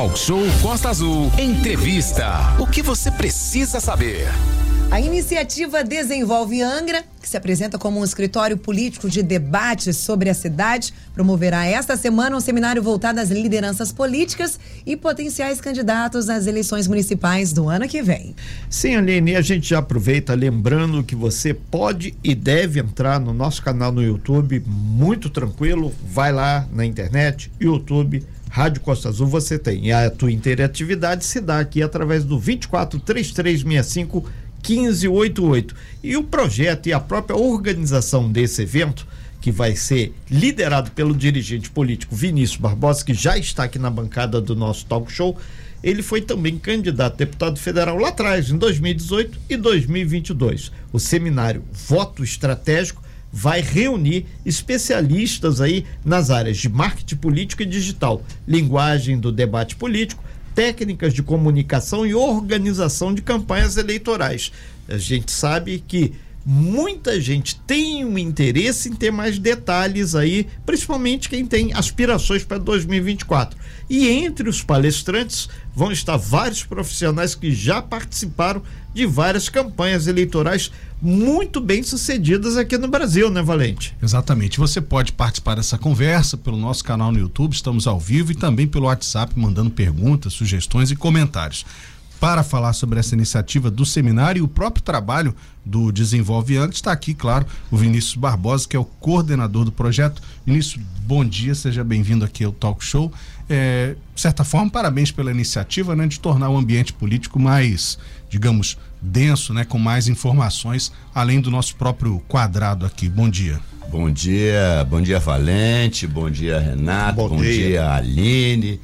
Talk Show Costa Azul. Entrevista. O que você precisa saber? A iniciativa Desenvolve Angra, que se apresenta como um escritório político de debates sobre a cidade, promoverá esta semana um seminário voltado às lideranças políticas e potenciais candidatos às eleições municipais do ano que vem. Sim, Aline, a gente já aproveita lembrando que você pode e deve entrar no nosso canal no YouTube, muito tranquilo, vai lá na internet, YouTube, Rádio Costa Azul, você tem. E a tua interatividade se dá aqui através do 243365 1588. E o projeto e a própria organização desse evento, que vai ser liderado pelo dirigente político Vinícius Barbosa, que já está aqui na bancada do nosso talk show, ele foi também candidato a deputado federal lá atrás, em 2018 e 2022. O seminário Voto Estratégico vai reunir especialistas aí nas áreas de marketing político e digital, linguagem do debate político, técnicas de comunicação e organização de campanhas eleitorais. A gente sabe que muita gente tem um interesse em ter mais detalhes aí, principalmente quem tem aspirações para 2024. E entre os palestrantes vão estar vários profissionais que já participaram de várias campanhas eleitorais muito bem sucedidas aqui no Brasil, né, Valente? Exatamente. Você pode participar dessa conversa pelo nosso canal no YouTube, estamos ao vivo e também pelo WhatsApp, mandando perguntas, sugestões e comentários. Para falar sobre essa iniciativa do seminário e o próprio trabalho do Desenvolve Antes, está aqui, claro, o Vinícius Barbosa, que é o coordenador do projeto. Vinícius, bom dia, seja bem-vindo aqui ao Talk Show. É, de certa forma, parabéns pela iniciativa né, de tornar o ambiente político mais, digamos, denso, né, com mais informações, além do nosso próprio quadrado aqui. Bom dia. Bom dia, bom dia Valente, bom dia Renato, bom, bom dia. dia Aline,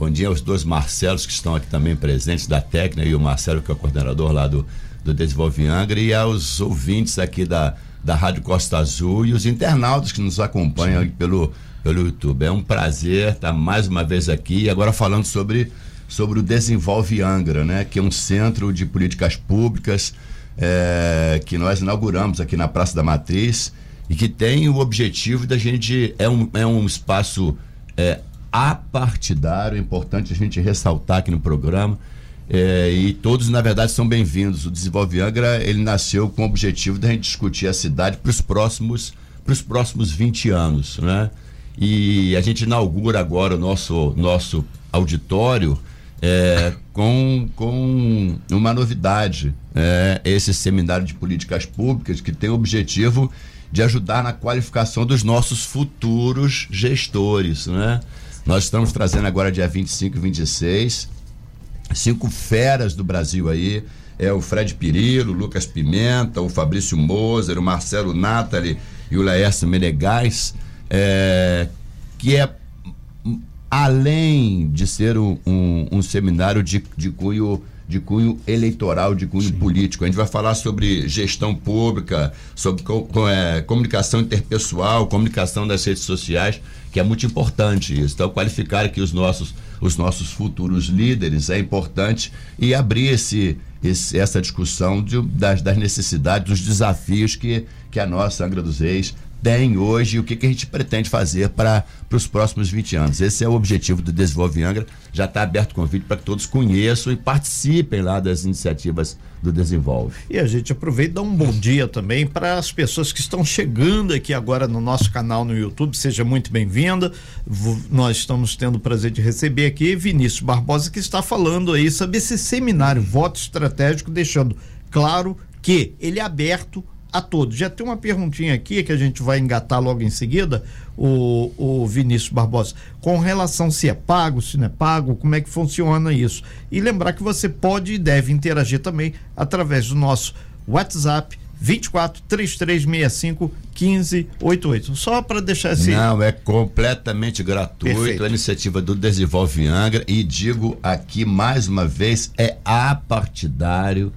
bom dia aos dois Marcelos que estão aqui também presentes da técnica e o Marcelo que é o coordenador lá do, do Desenvolve Angra e aos ouvintes aqui da, da Rádio Costa Azul e os internautas que nos acompanham pelo, pelo YouTube. É um prazer estar mais uma vez aqui agora falando sobre sobre o Desenvolve Angra, né, que é um centro de políticas públicas é, que nós inauguramos aqui na Praça da Matriz e que tem o objetivo da gente é um, é um espaço é, apartidário, é importante a gente ressaltar aqui no programa. É, e todos, na verdade, são bem-vindos. O Desenvolve Angra ele nasceu com o objetivo da gente discutir a cidade para os próximos, próximos 20 anos. Né? E a gente inaugura agora o nosso, nosso auditório é, com, com uma novidade. É, esse seminário de políticas públicas que tem o objetivo de ajudar na qualificação dos nossos futuros gestores. Né? Nós estamos trazendo agora, dia 25 e 26, cinco feras do Brasil aí. É o Fred Pirillo, o Lucas Pimenta, o Fabrício Moser, o Marcelo Natali e o Laércio Menegais, é, que é além de ser um, um, um seminário de, de cunho de cunho eleitoral, de cunho Sim. político. A gente vai falar sobre gestão pública, sobre co é, comunicação interpessoal, comunicação das redes sociais, que é muito importante isso. Então, qualificar aqui os nossos, os nossos futuros líderes é importante e abrir esse, esse essa discussão de, das, das necessidades, dos desafios que, que a nossa Angra dos Reis tem hoje e o que, que a gente pretende fazer para os próximos 20 anos. Esse é o objetivo do Desenvolve Angra. Já está aberto o convite para que todos conheçam e participem lá das iniciativas do Desenvolve. E a gente aproveita e dá um bom dia também para as pessoas que estão chegando aqui agora no nosso canal no YouTube. Seja muito bem-vinda. Nós estamos tendo o prazer de receber aqui Vinícius Barbosa, que está falando aí sobre esse seminário Voto Estratégico, deixando claro que ele é aberto a todos. Já tem uma perguntinha aqui que a gente vai engatar logo em seguida, o, o Vinícius Barbosa, com relação se é pago, se não é pago, como é que funciona isso. E lembrar que você pode e deve interagir também através do nosso WhatsApp 24 3365 1588. Só para deixar assim. Não, é completamente gratuito Perfeito. a iniciativa do Desenvolve Angra e digo aqui mais uma vez, é apartidário.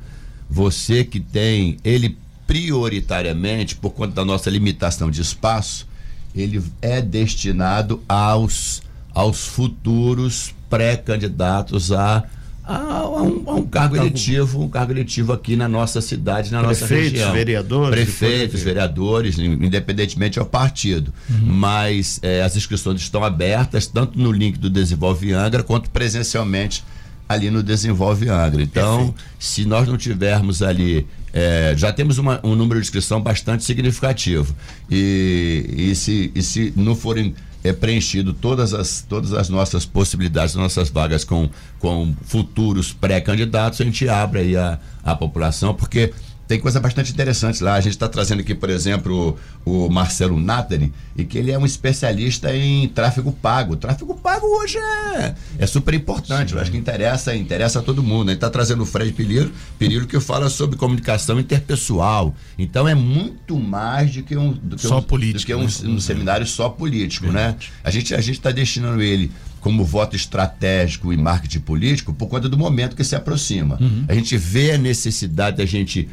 Você que tem, ele prioritariamente, por conta da nossa limitação de espaço, ele é destinado aos, aos futuros pré-candidatos a, a, a, um, a um, cargo eletivo, um cargo eletivo aqui na nossa cidade, na Prefeitos, nossa região. vereadores. Prefeitos, vereadores, independentemente ao partido. Uhum. Mas é, as inscrições estão abertas, tanto no link do Desenvolve Angra, quanto presencialmente ali no Desenvolve Angra. Então, Perfeito. se nós não tivermos ali é, já temos uma, um número de inscrição bastante significativo. E, e, se, e se não forem é preenchido todas as, todas as nossas possibilidades, nossas vagas com, com futuros pré-candidatos, a gente abre aí a, a população, porque tem coisa bastante interessante lá. A gente está trazendo aqui, por exemplo, o, o Marcelo Natari, e que ele é um especialista em tráfego pago. tráfego pago hoje é, é super importante. Eu acho que interessa, interessa a todo mundo. Ele está trazendo o Fred Perillo, Perillo que fala sobre comunicação interpessoal. Então é muito mais do que um, do que só um, político, que um, né? um seminário só político, né? A gente a gente está destinando ele como voto estratégico e marketing político por conta do momento que se aproxima. Uhum. A gente vê a necessidade da gente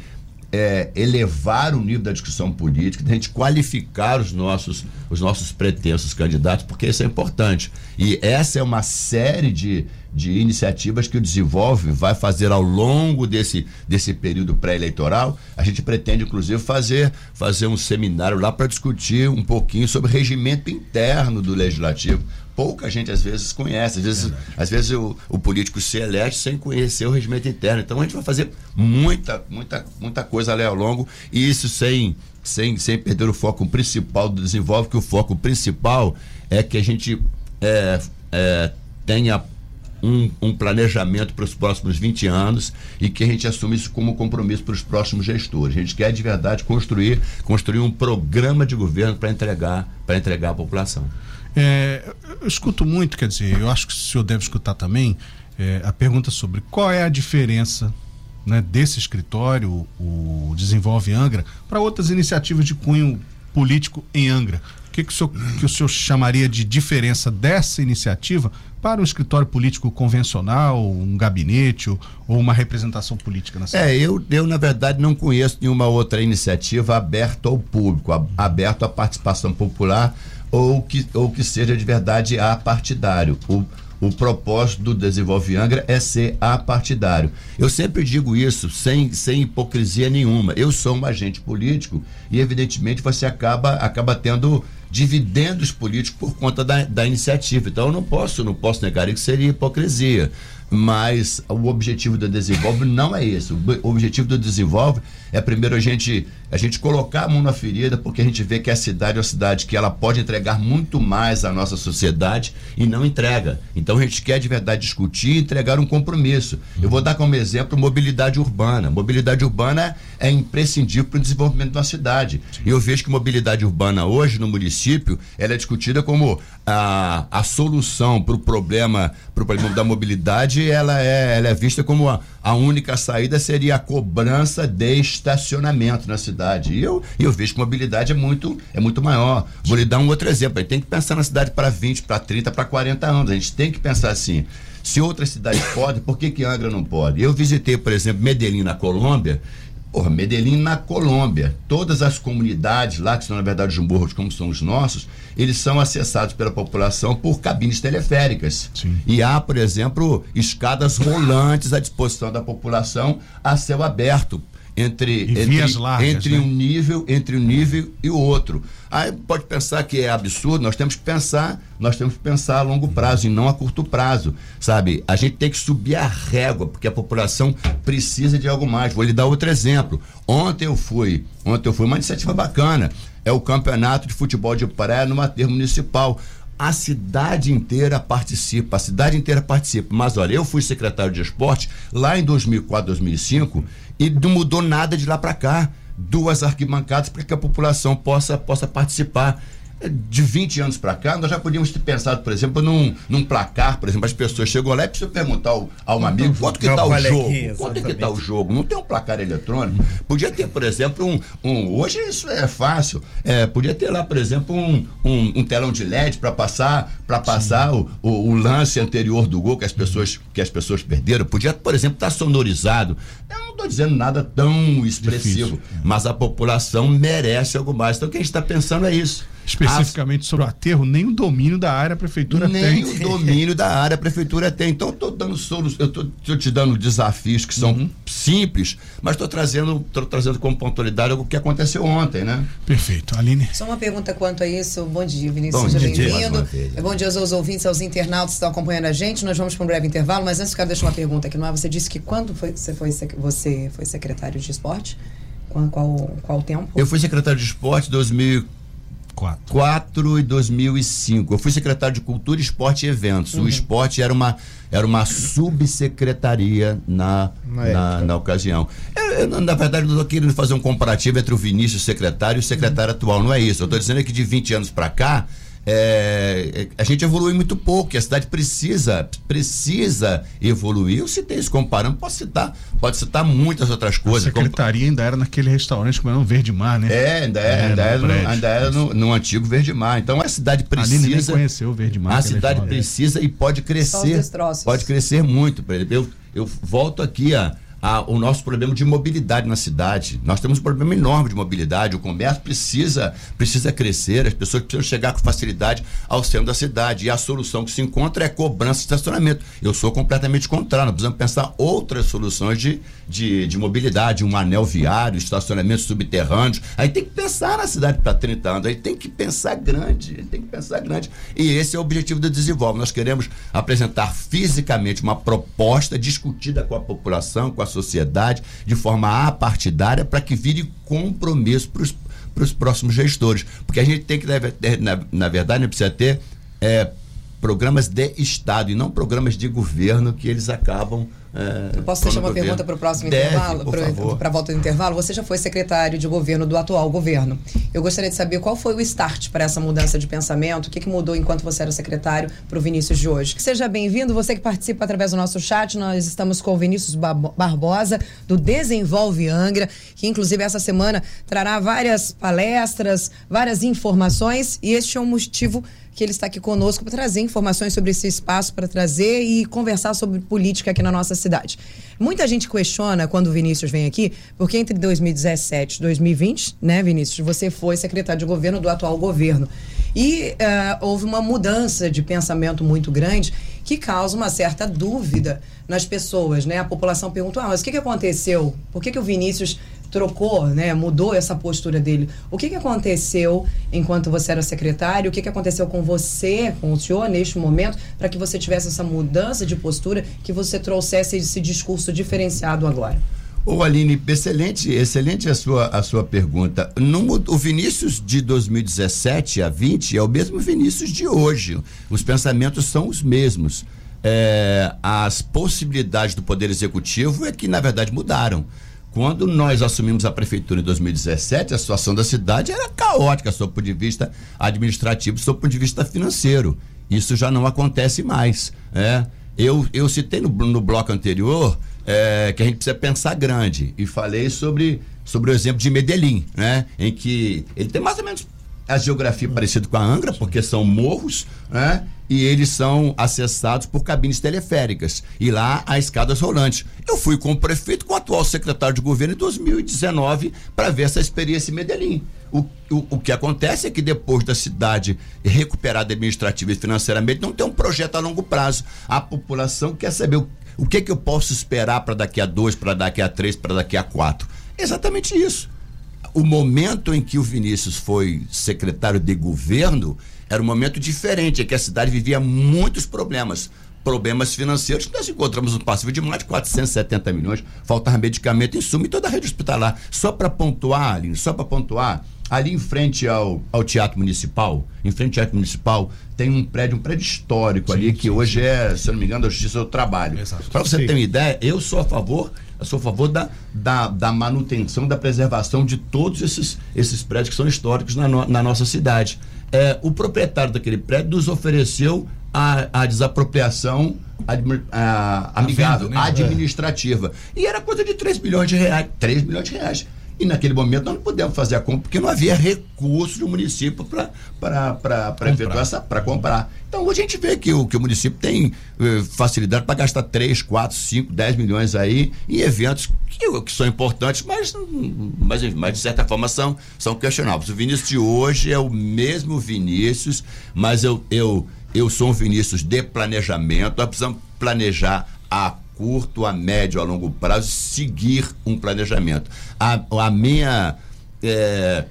é, elevar o nível da discussão política, a gente qualificar os nossos, os nossos pretensos candidatos, porque isso é importante. E essa é uma série de, de iniciativas que o Desenvolve vai fazer ao longo desse, desse período pré-eleitoral. A gente pretende, inclusive, fazer, fazer um seminário lá para discutir um pouquinho sobre regimento interno do Legislativo pouca gente às vezes conhece. Às vezes, às vezes o, o, político se elege sem conhecer o regimento interno. Então a gente vai fazer muita, muita, muita coisa ali ao longo e isso sem, sem, sem perder o foco principal do desenvolve, que o foco principal é que a gente é, é, tenha um, um, planejamento para os próximos 20 anos e que a gente assume isso como compromisso para os próximos gestores. A gente quer de verdade construir, construir um programa de governo para entregar, para entregar à população. É, eu escuto muito, quer dizer, eu acho que o senhor deve escutar também é, a pergunta sobre qual é a diferença né, desse escritório, o Desenvolve Angra, para outras iniciativas de cunho político em Angra. O que, que, o senhor, que o senhor chamaria de diferença dessa iniciativa para um escritório político convencional, um gabinete ou, ou uma representação política na cidade? É, eu, eu, na verdade, não conheço nenhuma outra iniciativa aberta ao público, aberta à participação popular ou que, ou que seja de verdade apartidário. O, o propósito do Desenvolve Angra é ser apartidário. Eu sempre digo isso sem, sem hipocrisia nenhuma. Eu sou um agente político e, evidentemente, você acaba, acaba tendo dividendos políticos por conta da, da iniciativa. Então, eu não posso, não posso negar que seria hipocrisia mas o objetivo do Desenvolve não é esse. O objetivo do Desenvolve é primeiro a gente a gente colocar a mão na ferida, porque a gente vê que a cidade é uma cidade que ela pode entregar muito mais à nossa sociedade e não entrega. Então a gente quer de verdade discutir e entregar um compromisso. Eu vou dar como exemplo mobilidade urbana. Mobilidade urbana é imprescindível para o desenvolvimento de uma cidade. E eu vejo que mobilidade urbana hoje no município ela é discutida como a, a solução para o problema, pro problema da mobilidade, ela é, ela é vista como a, a única saída seria a cobrança de estacionamento na cidade. E eu, eu vejo que mobilidade é muito, é muito maior. Vou lhe dar um outro exemplo. A gente tem que pensar na cidade para 20, para 30, para 40 anos. A gente tem que pensar assim. Se outras cidades podem, por que, que Angra não pode? Eu visitei, por exemplo, Medellín, na Colômbia, Porra, Medellín na Colômbia. Todas as comunidades lá, que são na verdade os morros como são os nossos, eles são acessados pela população por cabines teleféricas. Sim. E há, por exemplo, escadas rolantes à disposição da população a céu aberto entre, entre, largas, entre né? um nível entre um nível e o outro. Aí pode pensar que é absurdo, nós temos que pensar, nós temos que pensar a longo prazo e não a curto prazo, sabe? A gente tem que subir a régua, porque a população precisa de algo mais. Vou lhe dar outro exemplo. Ontem eu fui, ontem eu fui uma iniciativa bacana, é o campeonato de futebol de praia numa terra municipal a cidade inteira participa, a cidade inteira participa. Mas olha, eu fui secretário de esporte lá em 2004, 2005 e não mudou nada de lá para cá. Duas arquibancadas para que a população possa, possa participar de 20 anos para cá, nós já podíamos ter pensado, por exemplo, num, num placar, por exemplo, as pessoas chegam lá e precisam perguntar ao, a um amigo quanto que está o jogo. Quanto é que está o jogo? Não tem um placar eletrônico. Podia ter, por exemplo, um. um hoje isso é fácil. É, podia ter lá, por exemplo, um, um, um telão de LED para passar, para passar o, o, o, lance anterior do gol que as pessoas, que as pessoas perderam. Podia, por exemplo, estar tá sonorizado. Eu não estou dizendo nada tão expressivo, Difícil. mas a população merece algo mais. Então o que a gente está pensando é isso Especificamente As... sobre o aterro, nem o domínio da área a prefeitura nem tem. Nem o domínio da área a prefeitura tem. Então, eu estou dando soluções, eu estou te dando desafios que são uhum. simples, mas estou trazendo, tô trazendo como pontualidade o que aconteceu ontem, né? Perfeito. Aline. Só uma pergunta quanto a isso. Bom dia, Vinícius. Bom Seja bem-vindo. Bom dia aos ouvintes, aos internautas que estão acompanhando a gente. Nós vamos para um breve intervalo, mas antes eu quero deixar uma pergunta aqui no ar. Você disse que quando foi, você, foi, você foi secretário de esporte? Qual, qual, qual o tempo? Eu fui secretário de esporte em 2004 e 2005. Eu fui secretário de Cultura, Esporte e Eventos. Uhum. O esporte era uma, era uma subsecretaria na, na, na, ocasião. Eu, eu, na verdade, não estou querendo fazer um comparativo entre o Vinícius secretário e o secretário uhum. atual. Não é isso. Eu estou dizendo que de 20 anos para cá, é, a gente evolui muito pouco, a cidade precisa precisa evoluir. Eu citei isso comparando, posso citar, pode citar muitas outras coisas. A secretaria ainda era naquele restaurante comendo Verde Mar, né? É, ainda, é, ainda, era, no, ainda era no, no, antigo Verde Mar. Então a cidade precisa. Nem conheceu o Verde Mar. A cidade precisa e pode crescer. Pode crescer muito. Eu, eu volto aqui a a, o nosso problema de mobilidade na cidade. Nós temos um problema enorme de mobilidade. O comércio precisa, precisa crescer, as pessoas precisam chegar com facilidade ao centro da cidade. E a solução que se encontra é cobrança de estacionamento. Eu sou completamente contrário. Nós precisamos pensar outras soluções de, de, de mobilidade, um anel viário, estacionamentos subterrâneos. Aí tem que pensar na cidade para 30 anos, aí tem que pensar grande, tem que pensar grande. E esse é o objetivo do Desenvolve. Nós queremos apresentar fisicamente uma proposta discutida com a população, com a sociedade de forma apartidária para que vire compromisso para os próximos gestores. Porque a gente tem que, na, na verdade, precisa ter é, programas de Estado e não programas de governo que eles acabam é, eu posso deixar uma pergunta para o próximo Deve, intervalo? Para a volta do intervalo? Você já foi secretário de governo do atual governo. Eu gostaria de saber qual foi o start para essa mudança de pensamento, o que, que mudou enquanto você era secretário para o Vinícius de hoje. Seja bem-vindo, você que participa através do nosso chat. Nós estamos com o Vinícius Barbosa, do Desenvolve Angra, que inclusive essa semana trará várias palestras, várias informações, e este é um motivo que ele está aqui conosco para trazer informações sobre esse espaço, para trazer e conversar sobre política aqui na nossa cidade. Muita gente questiona quando o Vinícius vem aqui, porque entre 2017 e 2020, né, Vinícius, você foi secretário de governo do atual governo. E uh, houve uma mudança de pensamento muito grande que causa uma certa dúvida nas pessoas, né? A população pergunta, ah, mas o que, que aconteceu? Por que, que o Vinícius trocou, né, mudou essa postura dele. O que, que aconteceu enquanto você era secretário? O que, que aconteceu com você, com o senhor, neste momento, para que você tivesse essa mudança de postura, que você trouxesse esse discurso diferenciado agora? Ô Aline, excelente, excelente a sua, a sua pergunta. No, o Vinícius de 2017 a 20 é o mesmo Vinícius de hoje. Os pensamentos são os mesmos. É, as possibilidades do Poder Executivo é que, na verdade, mudaram. Quando nós assumimos a prefeitura em 2017, a situação da cidade era caótica, sob o ponto de vista administrativo, sob o ponto de vista financeiro. Isso já não acontece mais. É. Eu, eu citei no, no bloco anterior é, que a gente precisa pensar grande e falei sobre, sobre o exemplo de Medellín, né? em que ele tem mais ou menos a geografia parecida com a Angra, porque são morros, né? E eles são acessados por cabines teleféricas. E lá há escadas rolantes. Eu fui com o prefeito, com o atual secretário de governo em 2019 para ver essa experiência em Medellín. O, o, o, que acontece é que depois da cidade recuperada administrativa e financeiramente, não tem um projeto a longo prazo. A população quer saber o, o que, que eu posso esperar para daqui a dois, para daqui a três, para daqui a quatro. Exatamente isso o momento em que o Vinícius foi secretário de governo era um momento diferente, é que a cidade vivia muitos problemas. Problemas financeiros que nós encontramos no passivo de mais de 470 milhões, faltava medicamento, insumo e toda a rede hospitalar. Só para pontuar, Aline, só para pontuar, ali em frente ao, ao Teatro Municipal, em frente ao Teatro Municipal, tem um prédio, um prédio histórico sim, ali, que sim, hoje sim. é, se eu não me engano, da Justiça do Trabalho. Para você ter uma ideia, eu sou a favor eu sou a favor da, da, da, manutenção, da preservação de todos esses, esses prédios que são históricos na, no, na nossa cidade. É, o proprietário daquele prédio nos ofereceu a, a desapropriação a, amigável, né? administrativa. É. E era coisa de 3 milhões de reais. 3 milhões de reais. E naquele momento nós não pudemos fazer a compra porque não havia recurso do município para efetuar para comprar. Então hoje a gente vê que o, que o município tem eh, facilidade para gastar 3, 4, 5, 10 milhões aí em eventos que, que são importantes, mas, mas, mas de certa forma são, são questionáveis. O Vinícius de hoje é o mesmo Vinícius, mas eu, eu, eu sou um Vinícius de planejamento, nós precisamos planejar a curto, a médio, a longo prazo, seguir um planejamento. A, a minha. É,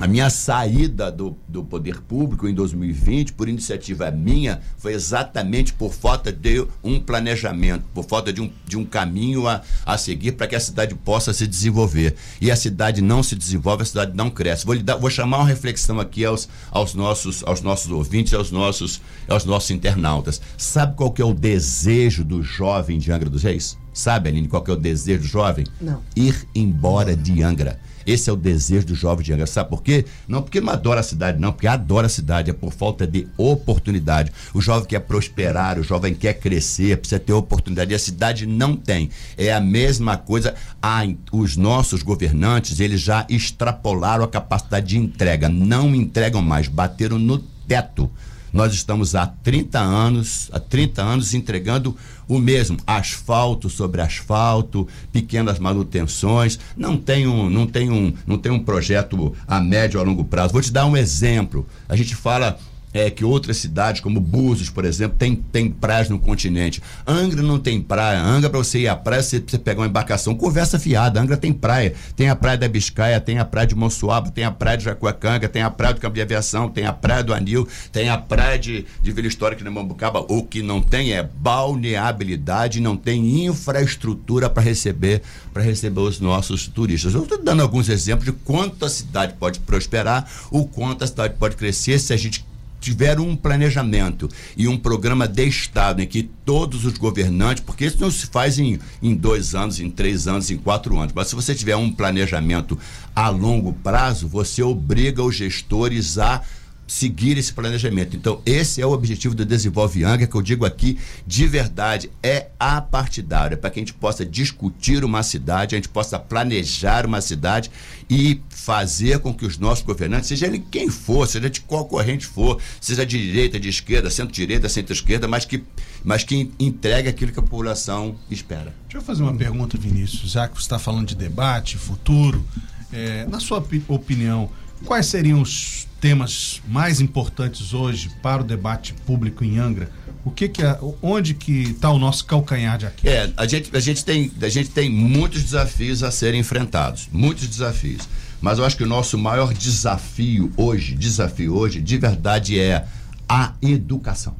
a minha saída do, do poder público em 2020, por iniciativa minha, foi exatamente por falta de um planejamento, por falta de um, de um caminho a, a seguir para que a cidade possa se desenvolver. E a cidade não se desenvolve, a cidade não cresce. Vou, dar, vou chamar uma reflexão aqui aos, aos, nossos, aos nossos ouvintes, aos nossos, aos nossos internautas. Sabe qual que é o desejo do jovem de Angra dos Reis? Sabe, Aline, qual que é o desejo do jovem? Não. Ir embora de Angra. Esse é o desejo do jovem de Angra. Sabe por quê? Não porque não adora a cidade, não, porque adora a cidade, é por falta de oportunidade. O jovem quer prosperar, o jovem quer crescer, precisa ter oportunidade. E a cidade não tem. É a mesma coisa. Ah, os nossos governantes, eles já extrapolaram a capacidade de entrega. Não entregam mais, bateram no teto. Nós estamos há 30 anos, há 30 anos entregando o mesmo, asfalto sobre asfalto, pequenas manutenções, não tem um, não tem um, não tem um projeto a médio ou a longo prazo. Vou te dar um exemplo. A gente fala é, que outras cidades, como Búzios, por exemplo, tem, tem praias no continente. Angra não tem praia. Angra, para você ir à praia, você precisa pegar uma embarcação. Conversa fiada. Angra tem praia. Tem a praia da Biscaia, tem a praia de Monsuaba, tem a praia de Jacuacanga, tem a praia do Campo de Aviação, tem a praia do Anil, tem a praia de, de Vila Histórica de Mambucaba. O que não tem é balneabilidade, não tem infraestrutura para receber para receber os nossos turistas. Eu estou dando alguns exemplos de quanto a cidade pode prosperar, o quanto a cidade pode crescer se a gente tiver um planejamento e um programa de Estado em que todos os governantes, porque isso não se faz em, em dois anos, em três anos, em quatro anos, mas se você tiver um planejamento a longo prazo, você obriga os gestores a seguir esse planejamento. Então, esse é o objetivo do Desenvolve Angra, que eu digo aqui de verdade, é apartidário, é para que a gente possa discutir uma cidade, a gente possa planejar uma cidade e fazer com que os nossos governantes, seja ele quem for, seja de qual corrente for, seja de direita, de esquerda, centro-direita, centro-esquerda, mas que, mas que entregue aquilo que a população espera. Deixa eu fazer uma pergunta, Vinícius, já que você está falando de debate, futuro, é, na sua opinião, quais seriam os temas mais importantes hoje para o debate público em Angra? O que, que é, onde que está o nosso calcanhar de aqui? É, a gente, a gente tem, a gente tem muitos desafios a serem enfrentados, muitos desafios. Mas eu acho que o nosso maior desafio hoje, desafio hoje, de verdade é a educação.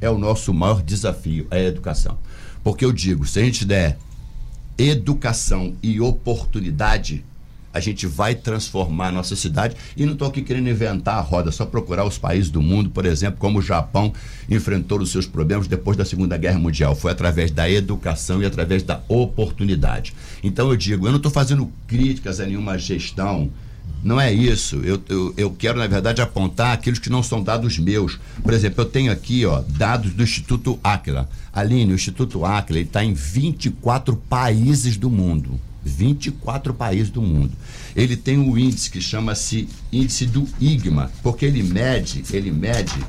É o nosso maior desafio, é a educação. Porque eu digo, se a gente der educação e oportunidade, a gente vai transformar a nossa cidade. E não estou aqui querendo inventar a roda, só procurar os países do mundo, por exemplo, como o Japão enfrentou os seus problemas depois da Segunda Guerra Mundial. Foi através da educação e através da oportunidade. Então eu digo, eu não estou fazendo críticas a nenhuma gestão. Não é isso. Eu, eu, eu, quero, na verdade, apontar aqueles que não são dados meus. Por exemplo, eu tenho aqui ó, dados do Instituto Aquila. Aline, o Instituto Aquila está em 24 países do mundo. 24 países do mundo. Ele tem um índice que chama-se índice do IGMA, porque ele mede, ele mede,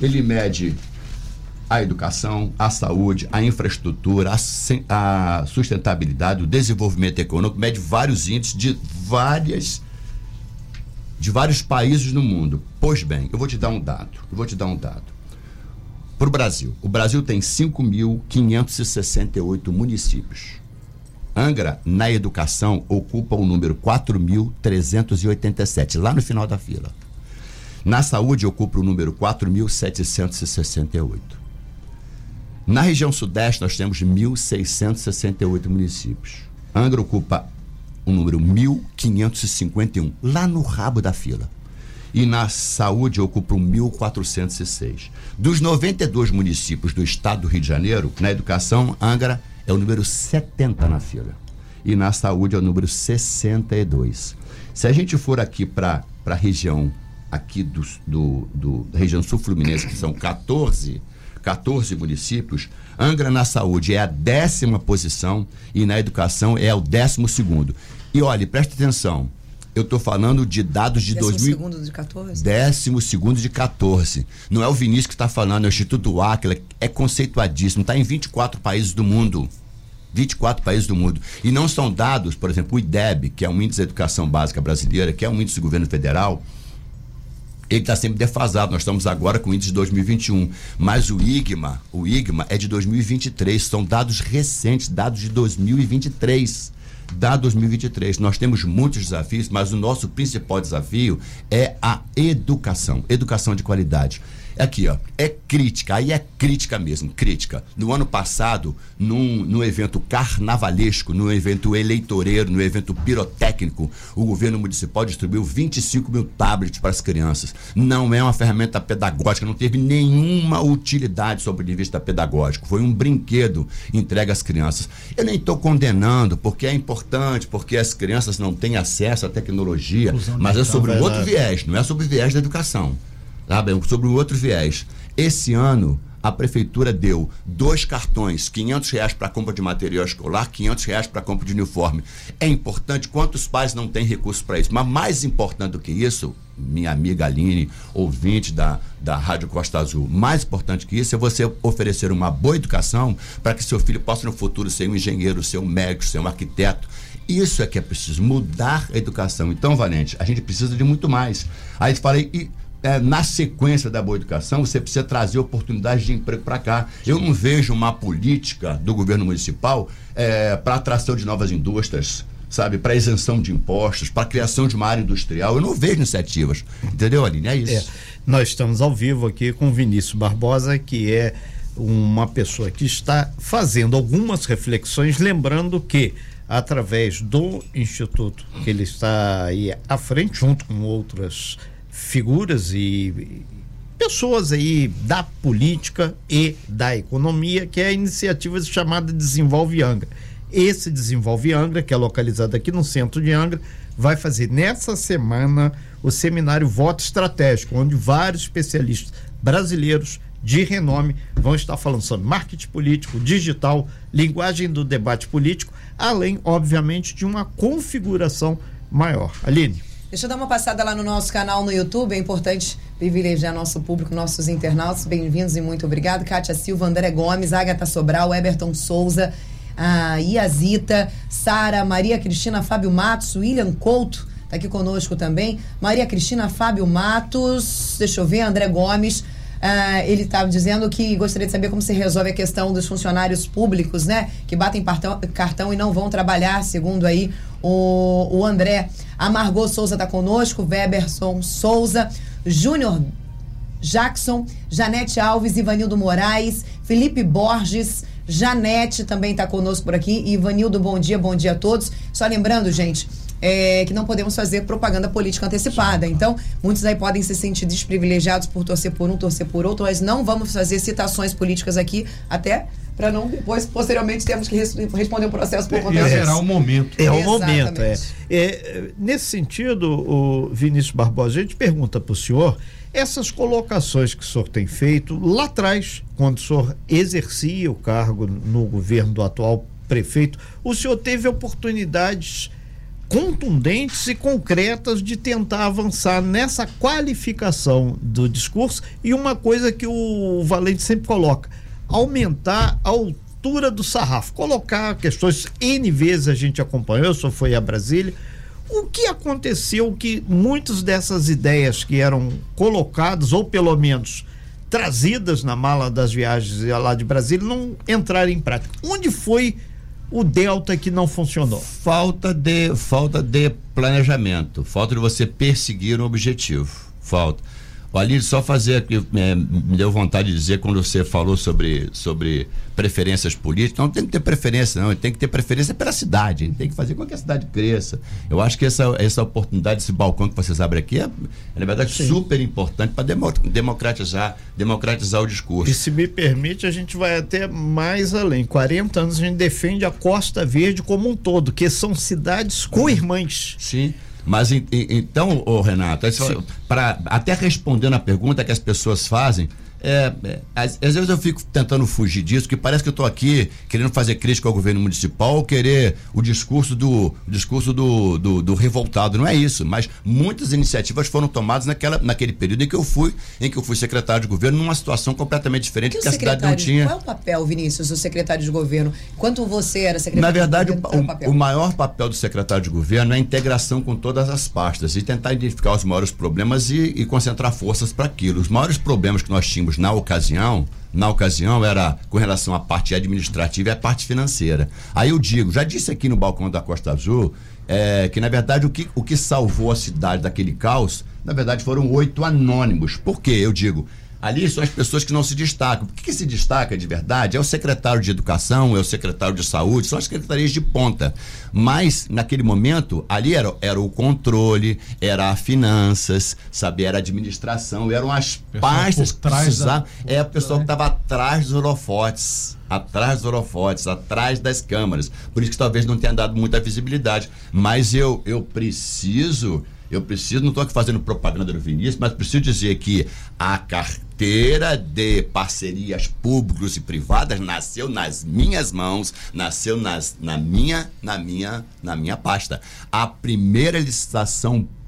ele mede a educação, a saúde, a infraestrutura, a, a sustentabilidade, o desenvolvimento econômico, mede vários índices de várias de vários países no mundo. Pois bem, eu vou te dar um dado. Eu vou te dar um dado. Para o Brasil, o Brasil tem 5.568 municípios. Angra, na educação, ocupa o número 4.387, lá no final da fila. Na saúde, ocupa o número 4.768. Na região sudeste, nós temos 1.668 municípios. Angra ocupa o número 1.551, lá no rabo da fila. E na saúde ocupa o 1.406. Dos 92 municípios do estado do Rio de Janeiro, na educação, Angra é o número 70 na fila. E na saúde é o número 62. Se a gente for aqui para a região aqui do, do, do, da região sul-fluminense, que são 14, 14 municípios, Angra na saúde é a décima posição e na educação é o décimo segundo. E olhe, preste atenção. Eu estou falando de dados de Décimo 2000. segundo de 14? Décimo segundo de 14. Não é o Vinícius que está falando, é o Instituto Aquila, é conceituadíssimo, está em 24 países do mundo. 24 países do mundo. E não são dados, por exemplo, o IDEB, que é um índice de educação básica brasileira, que é um índice do governo federal, ele está sempre defasado. Nós estamos agora com o índice de 2021. Mas o IGMA, o IGMA é de 2023. São dados recentes, dados de 2023. Da 2023. Nós temos muitos desafios, mas o nosso principal desafio é a educação. Educação de qualidade. Aqui, ó, é crítica, aí é crítica mesmo, crítica. No ano passado, num, num evento carnavalesco, num evento eleitoreiro, num evento pirotécnico, o governo municipal distribuiu 25 mil tablets para as crianças. Não é uma ferramenta pedagógica, não teve nenhuma utilidade sob o vista pedagógico. Foi um brinquedo entregue às crianças. Eu nem estou condenando, porque é importante, porque as crianças não têm acesso à tecnologia, mas é sobre um outro viés, não é sobre o viés da educação. Tá bem, sobre um outro viés. Esse ano, a prefeitura deu dois cartões, 500 reais para compra de material escolar, 500 reais para compra de uniforme. É importante, quantos pais não têm recursos para isso? Mas mais importante do que isso, minha amiga Aline, ouvinte da, da Rádio Costa Azul, mais importante que isso é você oferecer uma boa educação para que seu filho possa no futuro ser um engenheiro, ser um médico, ser um arquiteto. Isso é que é preciso, mudar a educação. Então, Valente, a gente precisa de muito mais. Aí falei, e é, na sequência da boa educação, você precisa trazer oportunidades de emprego para cá. Eu não vejo uma política do governo municipal é, para atração de novas indústrias, sabe, para isenção de impostos, para criação de uma área industrial. Eu não vejo iniciativas. Entendeu, Aline? É isso. É, nós estamos ao vivo aqui com Vinícius Barbosa, que é uma pessoa que está fazendo algumas reflexões, lembrando que através do instituto que ele está aí à frente, junto com outras figuras e pessoas aí da política e da economia, que é a iniciativa chamada Desenvolve Angra. Esse Desenvolve Angra, que é localizado aqui no centro de Angra, vai fazer nessa semana o seminário Voto Estratégico, onde vários especialistas brasileiros de renome vão estar falando sobre marketing político, digital, linguagem do debate político, além, obviamente, de uma configuração maior. Aline. Deixa eu dar uma passada lá no nosso canal no YouTube. É importante privilegiar nosso público, nossos internautas. Bem-vindos e muito obrigado. Kátia Silva, André Gomes, Agatha Sobral, Eberton Souza, a Iazita, Sara, Maria Cristina, Fábio Matos, William Couto, tá aqui conosco também. Maria Cristina, Fábio Matos, deixa eu ver, André Gomes. Uh, ele estava dizendo que gostaria de saber como se resolve a questão dos funcionários públicos, né? Que batem cartão, cartão e não vão trabalhar, segundo aí o, o André. A Margot Souza está conosco, Weberson Souza, Júnior Jackson, Janete Alves, Ivanildo Moraes, Felipe Borges, Janete também está conosco por aqui. Ivanildo, bom dia, bom dia a todos. Só lembrando, gente, é, que não podemos fazer propaganda política antecipada. Então, muitos aí podem se sentir desprivilegiados por torcer por um, torcer por outro, mas não vamos fazer citações políticas aqui, até para não depois, posteriormente, termos que responder um processo por conta disso. Será o momento. É o momento, é. é. Nesse sentido, o Vinícius Barbosa, a gente pergunta para o senhor essas colocações que o senhor tem feito lá atrás, quando o senhor exercia o cargo no governo do atual prefeito, o senhor teve oportunidades contundentes e concretas de tentar avançar nessa qualificação do discurso e uma coisa que o Valente sempre coloca, aumentar a altura do sarrafo, colocar questões N vezes a gente acompanhou, só foi a Brasília. O que aconteceu que muitas dessas ideias que eram colocadas, ou pelo menos trazidas na mala das viagens lá de Brasília, não entraram em prática? Onde foi o delta que não funcionou? Falta de falta de planejamento, falta de você perseguir um objetivo. Falta. Ali só fazer aqui, é, me deu vontade de dizer quando você falou sobre, sobre preferências políticas, não tem que ter preferência, não, tem que ter preferência pela cidade, tem que fazer com que a cidade cresça. Eu acho que essa, essa oportunidade, esse balcão que vocês abrem aqui é, é na verdade, Sim. super importante para democratizar, democratizar o discurso. E se me permite, a gente vai até mais além. 40 anos a gente defende a Costa Verde como um todo, que são cidades co-irmãs. Sim. Mas então, ô Renato, para até respondendo a pergunta que as pessoas fazem, é, é, às, às, vezes eu fico tentando fugir disso, que parece que eu estou aqui querendo fazer crítica ao governo municipal, ou querer o discurso do o discurso do, do, do, revoltado. Não é isso, mas muitas iniciativas foram tomadas naquela, naquele período em que eu fui, em que eu fui secretário de governo, numa situação completamente diferente, que a cidade não tinha. Qual é o papel, Vinícius, do secretário de governo? Enquanto você era secretário Na verdade, de governo, o, o, o maior papel do secretário de governo é a integração com todas as pastas e tentar identificar os maiores problemas e, e concentrar forças para aquilo. Os maiores problemas que nós tínhamos na ocasião, na ocasião era com relação à parte administrativa e à parte financeira. Aí eu digo, já disse aqui no balcão da Costa Azul, é, que na verdade o que, o que salvou a cidade daquele caos, na verdade foram oito anônimos. Por quê? Eu digo, Ali são as pessoas que não se destacam. O que, que, se destaca de verdade é o secretário de Educação, é o secretário de Saúde, são as secretarias de ponta. Mas, naquele momento, ali era, era o controle, era a finanças, sabe, era a administração, eram as pastas que precisavam. É o pessoal que estava atrás dos holofotes atrás dos holofotes, atrás das câmaras. Por isso que talvez não tenha dado muita visibilidade. Mas eu, eu preciso eu preciso, não estou aqui fazendo propaganda do Vinícius, mas preciso dizer que a carteira de parcerias públicas e privadas nasceu nas minhas mãos, nasceu nas, na minha, na minha, na minha pasta. A primeira licitação pública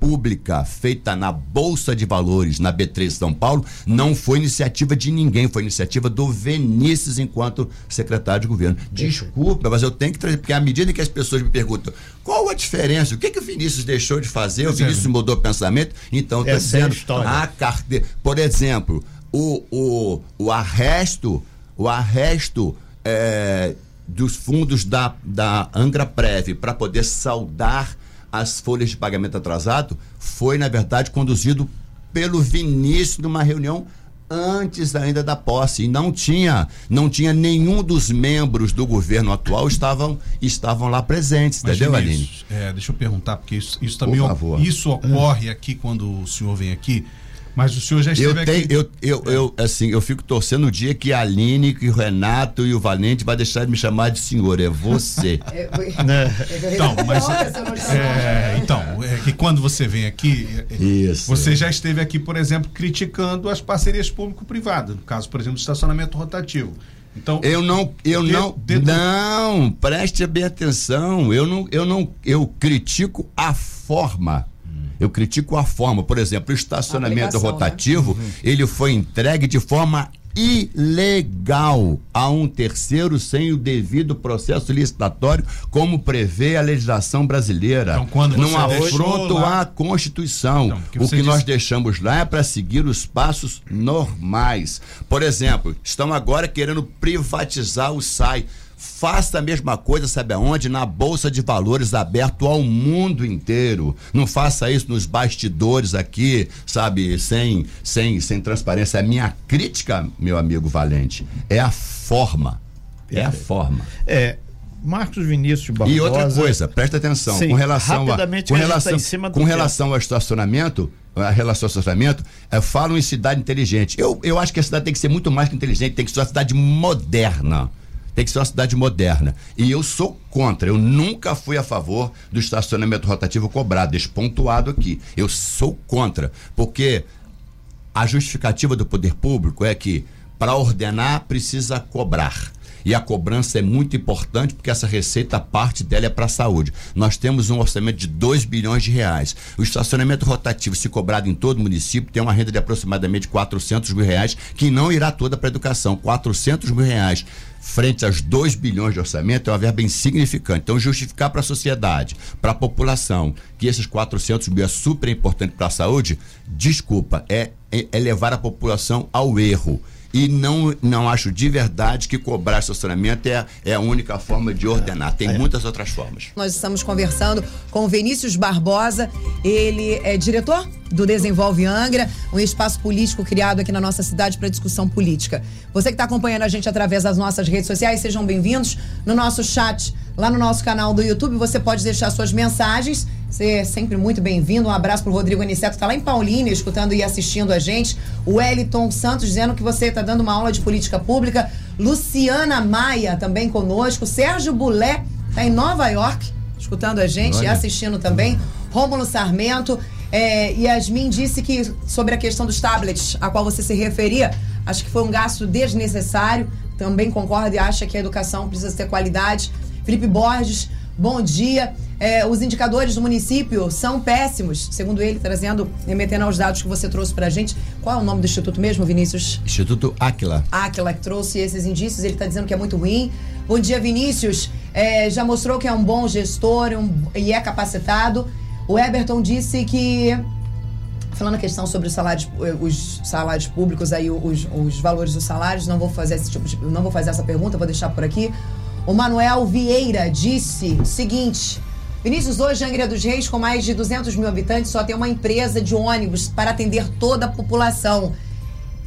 feita na Bolsa de Valores, na B3 São Paulo, não foi iniciativa de ninguém, foi iniciativa do Vinícius enquanto secretário de governo. Desculpa, mas eu tenho que trazer, porque à medida que as pessoas me perguntam qual a diferença, o que, que o Vinícius deixou de fazer, o Vinícius mudou o pensamento, então estou é dizendo, é a carteira, por exemplo, o, o, o arresto, o arresto é, dos fundos da, da Angra Prev para poder saldar as folhas de pagamento atrasado foi, na verdade, conduzido pelo Vinícius numa reunião antes ainda da posse. E não tinha não tinha nenhum dos membros do governo atual estavam estavam lá presentes Mas, entendeu Aline? É, deixa eu perguntar porque isso, isso também isso ocorre aqui quando o senhor vem aqui mas o senhor já esteve eu tenho, aqui. Eu, eu, eu, assim, eu fico torcendo o dia que a Aline, que o Renato e o Valente vai deixar de me chamar de senhor. É você. É, né? Então, mas. É, então, é que quando você vem aqui. Isso. Você já esteve aqui, por exemplo, criticando as parcerias público-privadas. No caso, por exemplo, do estacionamento rotativo. Então, eu não, eu de, não, de, não, preste bem atenção. Eu não, eu não, eu critico a forma eu critico a forma. Por exemplo, o estacionamento né? rotativo, né? ele foi entregue de forma ilegal a um terceiro sem o devido processo licitatório, como prevê a legislação brasileira. Então, quando não afronto à Constituição. Então, o que nós deixamos lá é para seguir os passos normais. Por exemplo, estão agora querendo privatizar o SAI. Faça a mesma coisa, sabe aonde? Na Bolsa de Valores aberto ao mundo inteiro. Não faça isso nos bastidores aqui, sabe, sem, sem, sem transparência. A minha crítica, meu amigo Valente, é a forma. É, a forma. É, Marcos Vinícius Barbosa. E outra coisa, presta atenção, Sim, com relação a, com relação, tá com relação ao estacionamento, a relação ao estacionamento, é, falam em cidade inteligente. Eu, eu acho que a cidade tem que ser muito mais que inteligente, tem que ser uma cidade moderna tem que ser uma cidade moderna. E eu sou contra, eu nunca fui a favor do estacionamento rotativo cobrado, despontuado aqui. Eu sou contra, porque a justificativa do poder público é que para ordenar precisa cobrar. E a cobrança é muito importante porque essa receita, parte dela é para a saúde. Nós temos um orçamento de 2 bilhões de reais. O estacionamento rotativo, se cobrado em todo o município, tem uma renda de aproximadamente 400 mil reais, que não irá toda para a educação. 400 mil reais frente aos 2 bilhões de orçamento é uma verba insignificante. Então, justificar para a sociedade, para a população, que esses 400 mil é super importante para a saúde, desculpa, é, é, é levar a população ao erro e não, não acho de verdade que cobrar estacionamento é, é a única forma de ordenar. Tem é. muitas outras formas. Nós estamos conversando com o Vinícius Barbosa, ele é diretor do Desenvolve Angra, um espaço político criado aqui na nossa cidade para discussão política. Você que está acompanhando a gente através das nossas redes sociais, sejam bem-vindos. No nosso chat, lá no nosso canal do YouTube, você pode deixar suas mensagens você é sempre muito bem-vindo. Um abraço pro Rodrigo Aniceto, que tá lá em Paulínia, escutando e assistindo a gente. O Wellington Santos dizendo que você está dando uma aula de política pública. Luciana Maia também conosco. Sérgio Bulé tá em Nova York, escutando a gente e assistindo também. Rômulo Sarmento. É, Yasmin disse que sobre a questão dos tablets, a qual você se referia, Acho que foi um gasto desnecessário. Também concordo e acha que a educação precisa ter qualidade. Felipe Borges, bom dia. É, os indicadores do município são péssimos, segundo ele, trazendo, remetendo aos dados que você trouxe pra gente. Qual é o nome do instituto mesmo, Vinícius? Instituto Aquila. Aquila, que trouxe esses indícios, ele está dizendo que é muito ruim. Bom dia, Vinícius. É, já mostrou que é um bom gestor um, e é capacitado. O Eberton disse que falando a questão sobre os salários, os salários públicos aí, os, os valores dos salários, não vou fazer esse tipo de, não vou fazer essa pergunta, vou deixar por aqui. O Manuel Vieira disse o seguinte: Vinícius, hoje, Angra dos Reis, com mais de 200 mil habitantes, só tem uma empresa de ônibus para atender toda a população.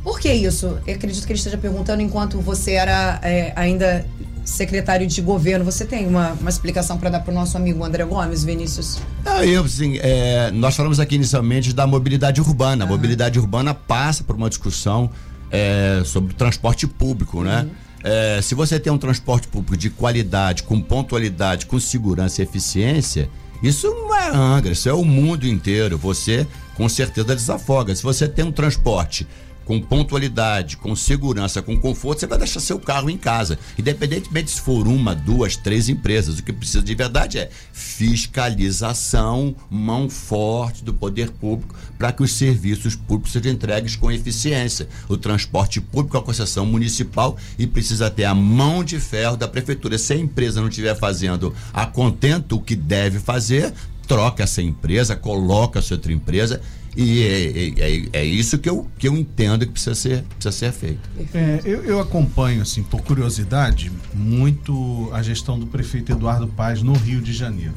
Por que isso? Eu acredito que ele esteja perguntando enquanto você era é, ainda secretário de governo. Você tem uma, uma explicação para dar para o nosso amigo André Gomes, Vinícius? Ah, eu, sim. É, nós falamos aqui inicialmente da mobilidade urbana. A mobilidade urbana passa por uma discussão é, sobre o transporte público, né? Uhum. É, se você tem um transporte público de qualidade, com pontualidade, com segurança e eficiência, isso não é Angra, isso é o mundo inteiro. Você com certeza desafoga. Se você tem um transporte com pontualidade, com segurança, com conforto, você vai deixar seu carro em casa. Independentemente se for uma, duas, três empresas. O que precisa de verdade é fiscalização, mão forte do poder público para que os serviços públicos sejam entregues com eficiência. O transporte público é a concessão municipal e precisa ter a mão de ferro da prefeitura. Se a empresa não estiver fazendo a contento o que deve fazer, troca essa empresa, coloca essa outra empresa e é, é, é, é, isso que eu, que eu entendo que precisa ser, precisa ser feito. É, eu, eu, acompanho, assim, por curiosidade, muito a gestão do prefeito Eduardo Paz no Rio de Janeiro.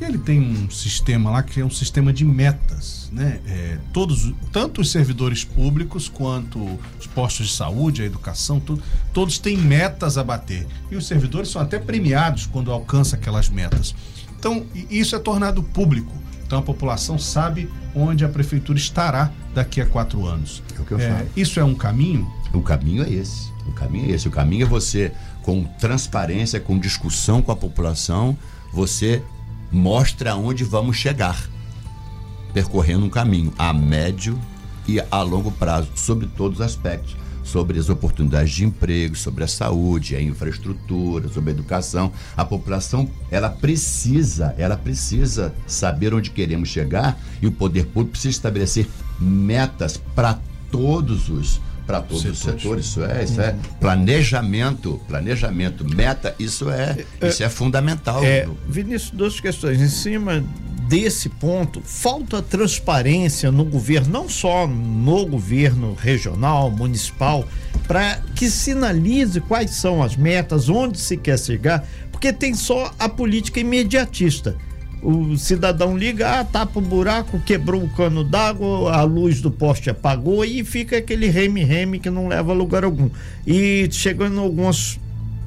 E ele tem um sistema lá que é um sistema de metas, né? É, todos, tanto os servidores públicos quanto os postos de saúde, a educação, tudo, todos têm metas a bater. E os servidores são até premiados quando alcançam aquelas metas. Então, isso é tornado público. Então a população sabe onde a prefeitura estará daqui a quatro anos. É o que eu é, falo. Isso é um caminho? O caminho é esse. O caminho é esse. O caminho é você, com transparência, com discussão com a população, você mostra onde vamos chegar. Percorrendo um caminho a médio e a longo prazo, sobre todos os aspectos sobre as oportunidades de emprego, sobre a saúde, a infraestrutura, sobre a educação. A população, ela precisa, ela precisa saber onde queremos chegar e o poder público precisa estabelecer metas para todos os para todos setores. os setores, isso é, isso é uhum. planejamento, planejamento, meta, isso é, é isso é fundamental. É, Vinícius, duas questões em cima desse ponto, falta transparência no governo, não só no governo regional, municipal, para que sinalize quais são as metas, onde se quer chegar, porque tem só a política imediatista. O cidadão liga, ah, tapa o buraco, quebrou o cano d'água, a luz do poste apagou e fica aquele reme-reme que não leva a lugar algum. E chegando algumas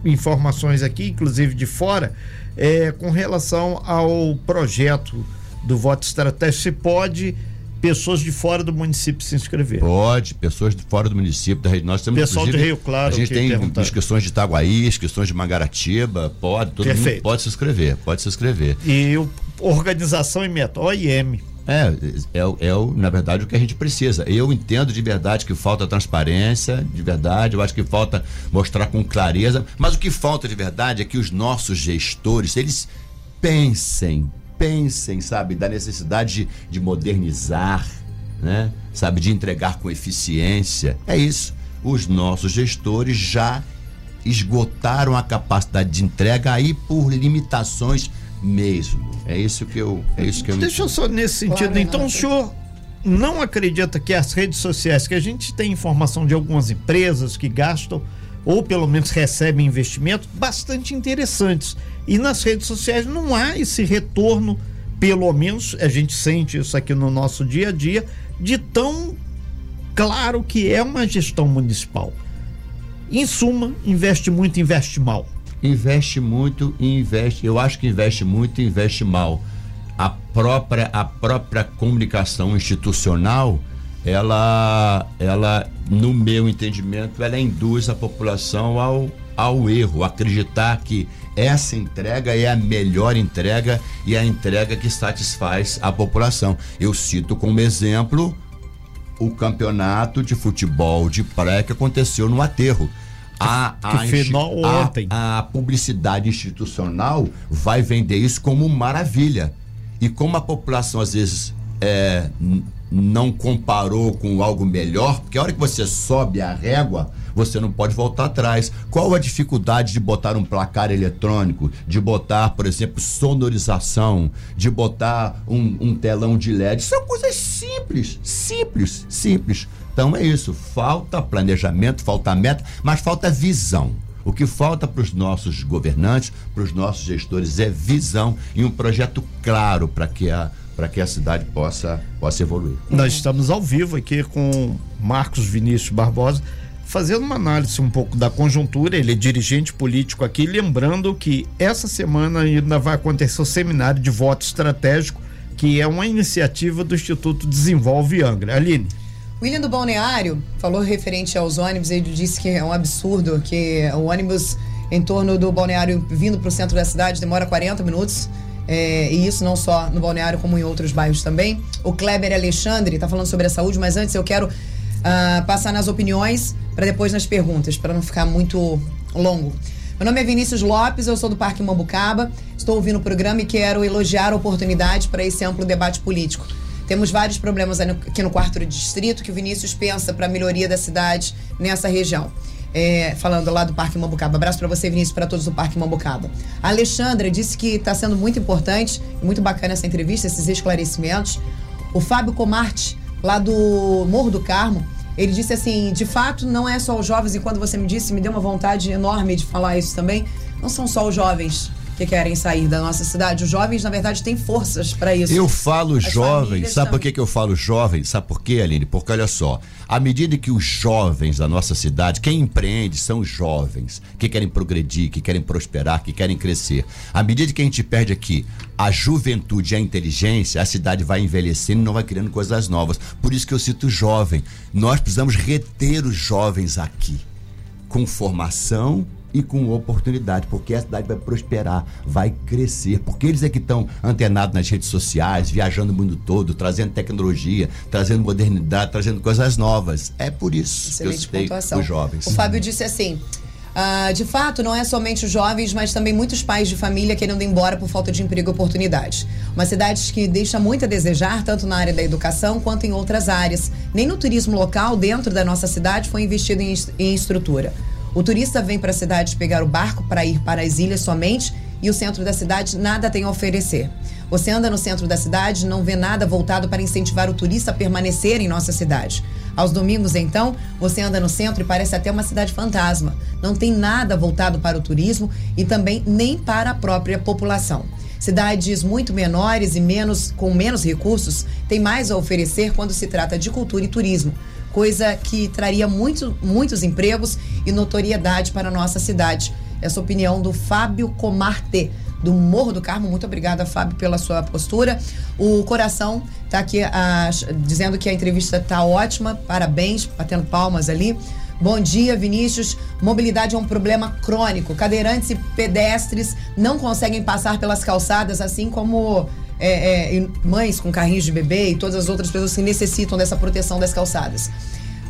informações aqui, inclusive de fora, é, com relação ao projeto do voto estratégico, se pode pessoas de fora do município se inscrever. Pode, pessoas de fora do município, da nós temos Pessoal de Rio Claro. A gente tem inscrições de Itaguaí, inscrições de Mangaratiba, pode, todo Perfeito. mundo pode se inscrever, pode se inscrever. E o, organização e meta, OIM. É, é, é, na verdade, o que a gente precisa. Eu entendo de verdade que falta transparência, de verdade, eu acho que falta mostrar com clareza, mas o que falta de verdade é que os nossos gestores, eles pensem, pensem, sabe, da necessidade de, de modernizar, né? Sabe, de entregar com eficiência. É isso. Os nossos gestores já esgotaram a capacidade de entrega aí por limitações mesmo. É isso que eu, é isso que eu Deixa eu só nesse sentido, claro, então o senhor não acredita que as redes sociais, que a gente tem informação de algumas empresas que gastam ou pelo menos recebem investimentos bastante interessantes. E nas redes sociais não há esse retorno, pelo menos a gente sente isso aqui no nosso dia a dia, de tão claro que é uma gestão municipal. Em suma, investe muito, investe mal investe muito e investe, eu acho que investe muito e investe mal. A própria, a própria comunicação institucional, ela, ela, no meu entendimento, ela induz a população ao, ao erro, acreditar que essa entrega é a melhor entrega e a entrega que satisfaz a população. Eu cito como exemplo o campeonato de futebol de praia que aconteceu no aterro. A, a, a, a publicidade institucional vai vender isso como maravilha. E como a população às vezes é, não comparou com algo melhor, porque a hora que você sobe a régua, você não pode voltar atrás. Qual a dificuldade de botar um placar eletrônico, de botar, por exemplo, sonorização, de botar um, um telão de LED? São coisas simples, simples, simples. Então é isso, falta planejamento, falta meta, mas falta visão. O que falta para os nossos governantes, para os nossos gestores, é visão e um projeto claro para que a para que a cidade possa, possa evoluir. Nós estamos ao vivo aqui com Marcos Vinícius Barbosa, fazendo uma análise um pouco da conjuntura. Ele é dirigente político aqui, lembrando que essa semana ainda vai acontecer o seminário de voto estratégico, que é uma iniciativa do Instituto Desenvolve Angra. Aline. William do Balneário falou referente aos ônibus, ele disse que é um absurdo que o ônibus em torno do balneário vindo para o centro da cidade demora 40 minutos. É, e isso não só no Balneário, como em outros bairros também. O Kleber Alexandre está falando sobre a saúde, mas antes eu quero uh, passar nas opiniões para depois nas perguntas, para não ficar muito longo. Meu nome é Vinícius Lopes, eu sou do Parque Mambucaba, estou ouvindo o programa e quero elogiar a oportunidade para esse amplo debate político. Temos vários problemas aqui no quarto distrito que o Vinícius pensa para a melhoria da cidade nessa região é, falando lá do Parque Mambucaba. Abraço para você, Vinícius, para todos do Parque Mambucaba. A Alexandra disse que está sendo muito importante muito bacana essa entrevista, esses esclarecimentos. O Fábio Comarte, lá do Morro do Carmo, ele disse assim: de fato, não é só os jovens, e quando você me disse, me deu uma vontade enorme de falar isso também. Não são só os jovens que querem sair da nossa cidade. Os jovens, na verdade, têm forças para isso. Eu falo As jovens, sabe por que, que eu falo jovens? Sabe por quê, Aline? Porque olha só, à medida que os jovens da nossa cidade, quem empreende são os jovens, que querem progredir, que querem prosperar, que querem crescer. À medida que a gente perde aqui a juventude e a inteligência, a cidade vai envelhecendo e não vai criando coisas novas. Por isso que eu cito jovem. Nós precisamos reter os jovens aqui com formação e com oportunidade, porque a cidade vai prosperar, vai crescer, porque eles é que estão antenados nas redes sociais, viajando o mundo todo, trazendo tecnologia, trazendo modernidade, trazendo coisas novas. É por isso Excelente que eu citei os jovens. O Fábio disse assim. Uh, de fato, não é somente os jovens, mas também muitos pais de família querendo ir embora por falta de emprego e oportunidade. Uma cidade que deixa muito a desejar, tanto na área da educação quanto em outras áreas. Nem no turismo local, dentro da nossa cidade, foi investido em, em estrutura. O turista vem para a cidade pegar o barco para ir para as ilhas somente e o centro da cidade nada tem a oferecer. Você anda no centro da cidade, não vê nada voltado para incentivar o turista a permanecer em nossa cidade. Aos domingos, então, você anda no centro e parece até uma cidade fantasma. Não tem nada voltado para o turismo e também nem para a própria população. Cidades muito menores e menos com menos recursos têm mais a oferecer quando se trata de cultura e turismo coisa que traria muito, muitos empregos e notoriedade para a nossa cidade. Essa opinião do Fábio Comarte, do Morro do Carmo. Muito obrigada, Fábio, pela sua postura. O Coração está aqui ah, dizendo que a entrevista está ótima. Parabéns, batendo palmas ali. Bom dia, Vinícius. Mobilidade é um problema crônico. Cadeirantes e pedestres não conseguem passar pelas calçadas, assim como é, é, mães com carrinhos de bebê e todas as outras pessoas que necessitam dessa proteção das calçadas.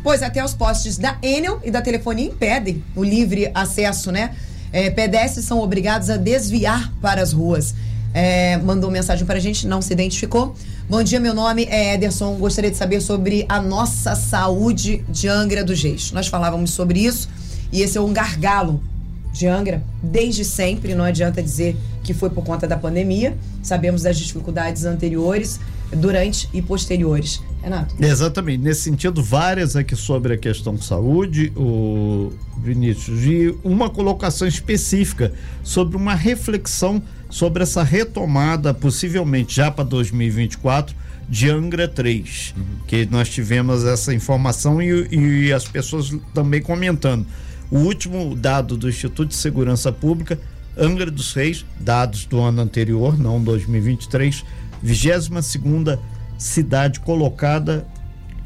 Pois até os postes da Enel e da telefonia impedem o livre acesso, né? É, pedestres são obrigados a desviar para as ruas. É, mandou mensagem para a gente, não se identificou. Bom dia, meu nome é Ederson. Gostaria de saber sobre a nossa saúde de Angra do Geis. Nós falávamos sobre isso e esse é um gargalo de Angra desde sempre. Não adianta dizer que foi por conta da pandemia. Sabemos das dificuldades anteriores, durante e posteriores. Renato. Exatamente. Nesse sentido, várias aqui sobre a questão de saúde, o Vinícius, e uma colocação específica sobre uma reflexão sobre essa retomada, possivelmente já para 2024, de Angra 3, uhum. que nós tivemos essa informação e, e as pessoas também comentando. O último dado do Instituto de Segurança Pública, Angra dos Reis, dados do ano anterior, não 2023, 22 segunda cidade colocada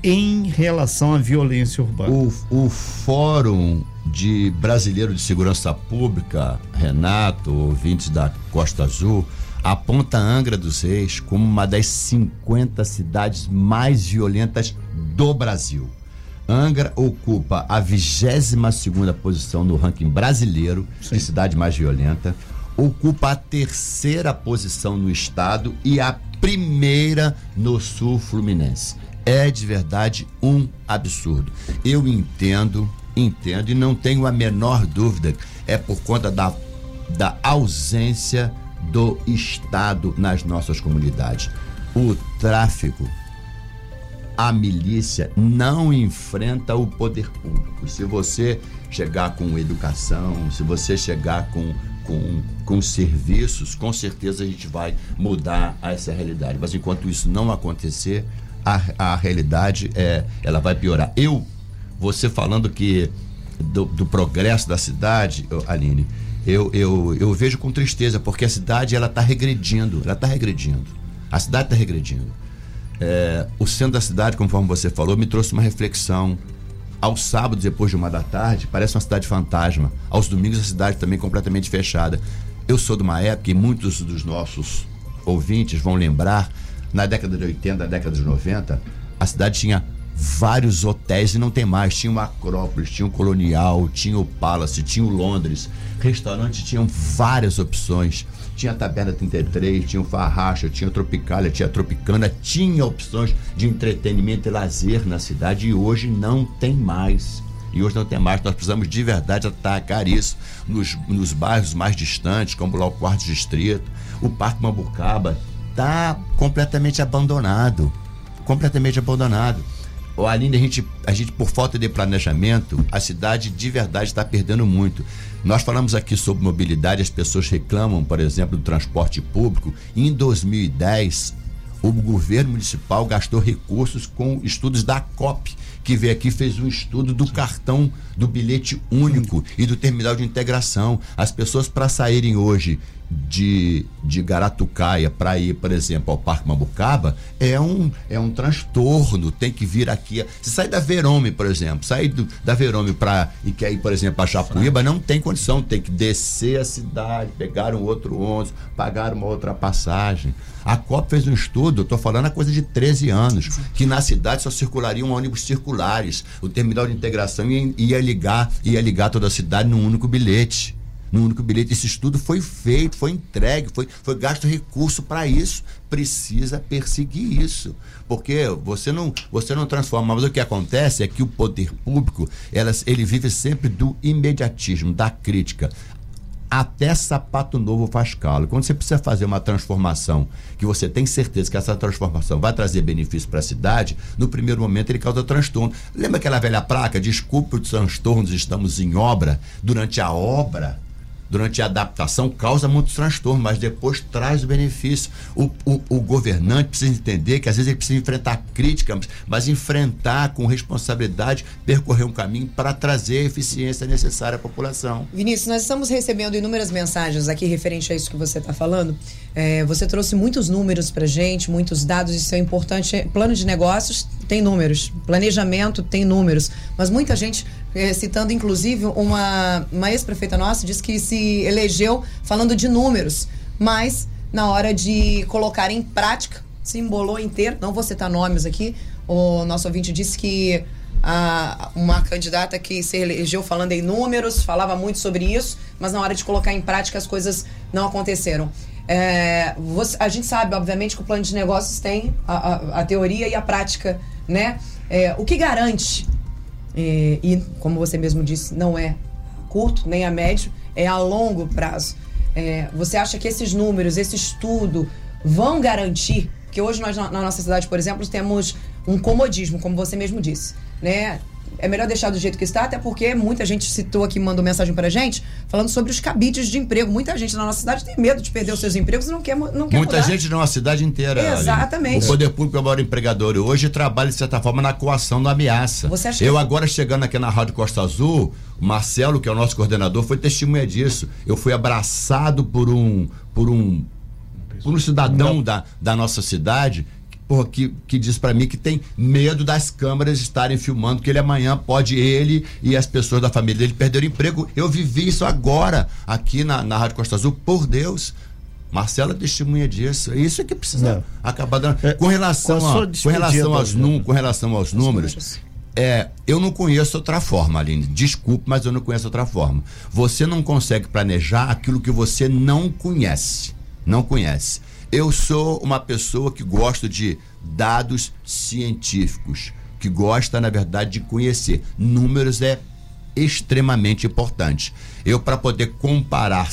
em relação à violência urbana? O, o Fórum de Brasileiro de Segurança Pública, Renato, ouvintes da Costa Azul, aponta Angra dos Reis como uma das 50 cidades mais violentas do Brasil. Angra ocupa a 22 posição no ranking brasileiro Sim. de cidade mais violenta, ocupa a terceira posição no estado e a primeira no sul fluminense. É de verdade um absurdo. Eu entendo, entendo e não tenho a menor dúvida, é por conta da, da ausência do Estado nas nossas comunidades. O tráfico, a milícia não enfrenta o poder público. Se você chegar com educação, se você chegar com, com, com serviços, com certeza a gente vai mudar essa realidade. Mas enquanto isso não acontecer, a, a realidade é, ela vai piorar. Eu, você falando que do, do progresso da cidade, Aline, eu, eu, eu vejo com tristeza, porque a cidade ela está regredindo, ela está regredindo. A cidade está regredindo. É, o centro da cidade, conforme você falou, me trouxe uma reflexão. Aos sábados, depois de uma da tarde, parece uma cidade fantasma. Aos domingos, a cidade também completamente fechada. Eu sou de uma época e muitos dos nossos ouvintes vão lembrar, na década de 80, na década de 90, a cidade tinha vários hotéis e não tem mais. Tinha o Acrópolis, tinha o Colonial, tinha o Palace, tinha o Londres. Restaurantes tinham várias opções. Tinha a Taberna 33, tinha o Farracha, tinha a Tropicália, tinha a Tropicana, tinha opções de entretenimento e lazer na cidade e hoje não tem mais. E hoje não tem mais. Nós precisamos de verdade atacar isso nos, nos bairros mais distantes, como lá o Quarto Distrito. O Parque Mambucaba está completamente abandonado. Completamente abandonado. O Aline, a gente, a gente, por falta de planejamento, a cidade de verdade está perdendo muito. Nós falamos aqui sobre mobilidade, as pessoas reclamam, por exemplo, do transporte público. Em 2010, o governo municipal gastou recursos com estudos da COP, que veio aqui fez um estudo do cartão do bilhete único e do terminal de integração. As pessoas, para saírem hoje de, de Garatucaia para ir, por exemplo, ao Parque Mambucaba, é um, é um transtorno. Tem que vir aqui. Se sair da Verome, por exemplo, sair do, da Verome para e quer ir, por exemplo, a Chapuíba, não tem condição. Tem que descer a cidade, pegar um outro ônibus, pagar uma outra passagem. A COP fez um estudo, estou falando a coisa de 13 anos, que na cidade só circulariam ônibus circulares. O terminal de integração ia, ia ligar, ia ligar toda a cidade num único bilhete no único bilhete. Esse estudo foi feito, foi entregue, foi, foi gasto recurso para isso. Precisa perseguir isso. Porque você não, você não transforma. Mas o que acontece é que o poder público elas, ele vive sempre do imediatismo, da crítica até sapato novo faz calo. Quando você precisa fazer uma transformação, que você tem certeza que essa transformação vai trazer benefício para a cidade, no primeiro momento ele causa transtorno. Lembra aquela velha placa? Desculpe os transtornos, estamos em obra. Durante a obra, durante a adaptação causa muitos transtornos, mas depois traz o benefício. O, o, o, governante precisa entender que às vezes ele precisa enfrentar críticas, mas enfrentar com responsabilidade, percorrer um caminho para trazer a eficiência necessária à população. Vinícius, nós estamos recebendo inúmeras mensagens aqui referente a isso que você está falando. É, você trouxe muitos números para gente, muitos dados, isso é importante. Plano de negócios tem números, planejamento tem números, mas muita gente citando inclusive uma, uma ex-prefeita nossa, disse que se elegeu falando de números, mas na hora de colocar em prática, se embolou inteiro. Não vou citar nomes aqui. O nosso ouvinte disse que a, uma candidata que se elegeu falando em números, falava muito sobre isso, mas na hora de colocar em prática as coisas não aconteceram. É, você, a gente sabe, obviamente, que o plano de negócios tem a, a, a teoria e a prática, né? É, o que garante é, e, como você mesmo disse, não é curto nem a médio, é a longo prazo. É, você acha que esses números, esse estudo, vão garantir que hoje nós, na nossa cidade, por exemplo, temos um comodismo, como você mesmo disse, né? É melhor deixar do jeito que está, até porque muita gente citou aqui, mandou mensagem pra gente, falando sobre os cabides de emprego. Muita gente na nossa cidade tem medo de perder os seus empregos e não quer, não quer Muita mudar. gente não, a cidade inteira. Exatamente. O poder público é o maior empregador e hoje trabalha, de certa forma, na coação da ameaça. Você acha Eu que... agora chegando aqui na Rádio Costa Azul, o Marcelo, que é o nosso coordenador, foi testemunha disso. Eu fui abraçado por um, por um, por um cidadão da, da nossa cidade porra, que, que diz para mim que tem medo das câmeras estarem filmando, que ele amanhã pode, ele e as pessoas da família dele perder o emprego. Eu vivi isso agora, aqui na, na Rádio Costa Azul, por Deus. Marcela testemunha disso. É isso é que precisa Não. acabar dando. É, com relação, a, com relação aos, num, com relação aos números, é, eu não conheço outra forma, Aline. Desculpe, mas eu não conheço outra forma. Você não consegue planejar aquilo que você não conhece. Não conhece. Eu sou uma pessoa que gosto de dados científicos, que gosta, na verdade, de conhecer. Números é extremamente importante. Eu, para poder comparar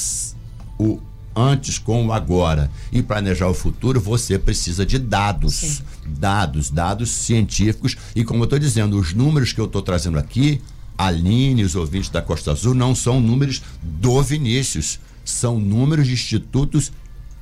o antes com o agora e planejar o futuro, você precisa de dados. Sim. Dados, dados científicos. E como eu estou dizendo, os números que eu estou trazendo aqui, Aline, os ouvintes da Costa Azul, não são números do Vinícius. São números de institutos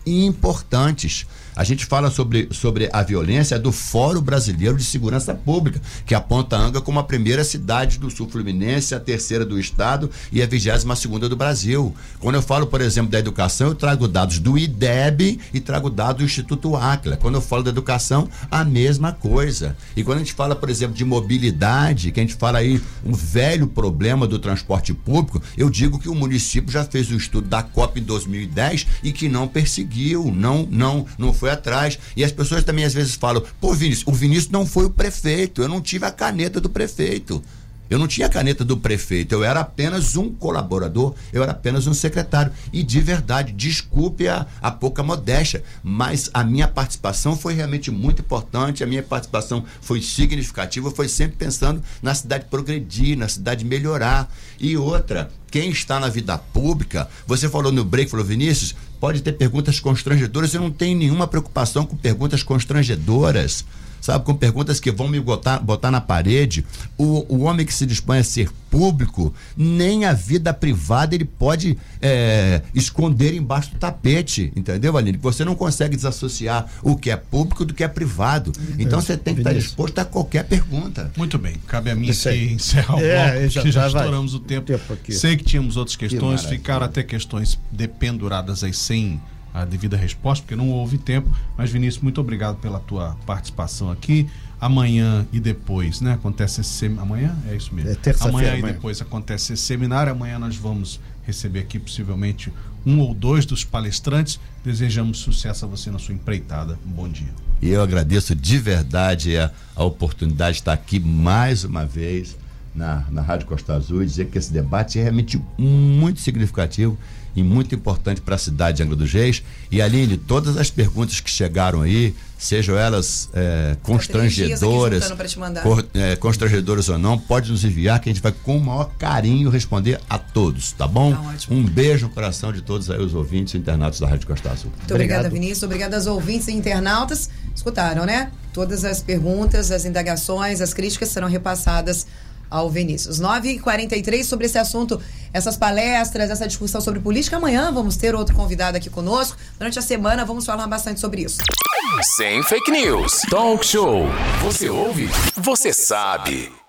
importantes. A gente fala sobre, sobre a violência do Fórum Brasileiro de Segurança Pública, que aponta Anga como a primeira cidade do sul fluminense, a terceira do estado e a vigésima segunda do Brasil. Quando eu falo, por exemplo, da educação, eu trago dados do IDEB e trago dados do Instituto Aquila. Quando eu falo da educação, a mesma coisa. E quando a gente fala, por exemplo, de mobilidade, que a gente fala aí um velho problema do transporte público, eu digo que o município já fez o estudo da COP em 2010 e que não perseguiu, não, não, não foi foi atrás. E as pessoas também às vezes falam: pô, Vinícius, o Vinícius não foi o prefeito, eu não tive a caneta do prefeito. Eu não tinha a caneta do prefeito, eu era apenas um colaborador, eu era apenas um secretário. E de verdade, desculpe a, a pouca modéstia, mas a minha participação foi realmente muito importante, a minha participação foi significativa, foi sempre pensando na cidade progredir, na cidade melhorar. E outra, quem está na vida pública, você falou no break, falou, Vinícius, pode ter perguntas constrangedoras, eu não tenho nenhuma preocupação com perguntas constrangedoras sabe, com perguntas que vão me botar, botar na parede. O, o homem que se dispõe a ser público, nem a vida privada ele pode é, esconder embaixo do tapete, entendeu, Aline? Você não consegue desassociar o que é público do que é privado. Então você tem que estar disposto a qualquer pergunta. Muito bem, cabe a mim aqui encerrar o é, bloco, já, que já estouramos o tempo. tempo Sei que tínhamos outras questões, que ficaram até questões dependuradas aí sem a devida resposta, porque não houve tempo. Mas, Vinícius, muito obrigado pela tua participação aqui. Amanhã e depois, né? Acontece esse sem... Amanhã? É isso mesmo. É amanhã e depois acontece esse seminário. Amanhã nós vamos receber aqui possivelmente um ou dois dos palestrantes. Desejamos sucesso a você na sua empreitada. Um bom dia. E eu agradeço de verdade a, a oportunidade de estar aqui mais uma vez na, na Rádio Costa Azul e dizer que esse debate é realmente muito significativo e muito importante para a cidade de Angra dos Reis. E Aline, todas as perguntas que chegaram aí, sejam elas é, constrangedoras, é, constrangedoras ou não, pode nos enviar que a gente vai com o maior carinho responder a todos, tá bom? Tá um beijo no coração de todos aí os ouvintes e internautas da Rádio Costa Azul. Muito Obrigado. obrigada, Vinícius. Obrigada aos ouvintes e internautas. Escutaram, né? Todas as perguntas, as indagações, as críticas serão repassadas ao Vinícius. 9h43 sobre esse assunto, essas palestras, essa discussão sobre política. Amanhã vamos ter outro convidado aqui conosco. Durante a semana vamos falar bastante sobre isso. Sem fake news. Talk show. Você ouve? Você sabe.